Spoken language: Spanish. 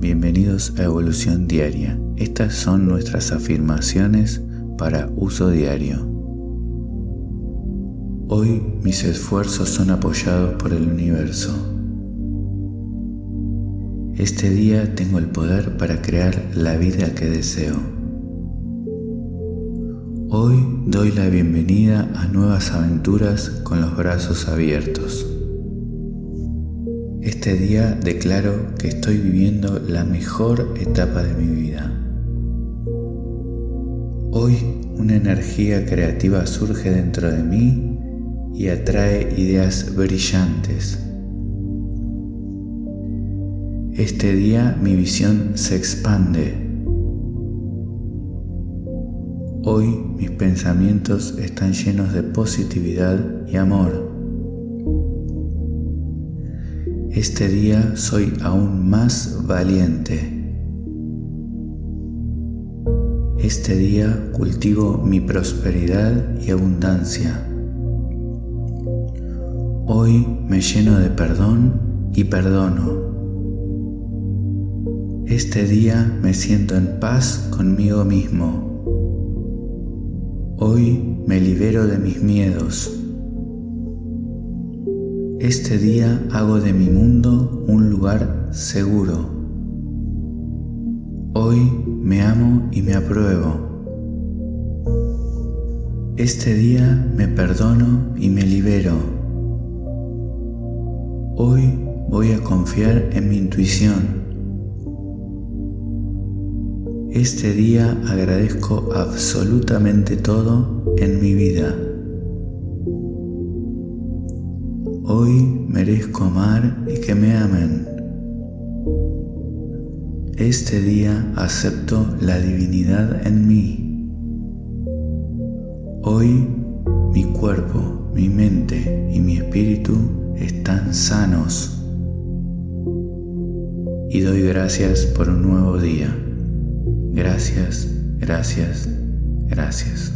Bienvenidos a Evolución Diaria. Estas son nuestras afirmaciones para uso diario. Hoy mis esfuerzos son apoyados por el universo. Este día tengo el poder para crear la vida que deseo. Hoy doy la bienvenida a nuevas aventuras con los brazos abiertos. Este día declaro que estoy viviendo la mejor etapa de mi vida. Hoy una energía creativa surge dentro de mí y atrae ideas brillantes. Este día mi visión se expande. Hoy mis pensamientos están llenos de positividad y amor. Este día soy aún más valiente. Este día cultivo mi prosperidad y abundancia. Hoy me lleno de perdón y perdono. Este día me siento en paz conmigo mismo. Hoy me libero de mis miedos. Este día hago de mi mundo un lugar seguro. Hoy me amo y me apruebo. Este día me perdono y me libero. Hoy voy a confiar en mi intuición. Este día agradezco absolutamente todo en mi vida. Hoy merezco amar y que me amen. Este día acepto la divinidad en mí. Hoy mi cuerpo, mi mente y mi espíritu están sanos. Y doy gracias por un nuevo día. Gracias, gracias, gracias.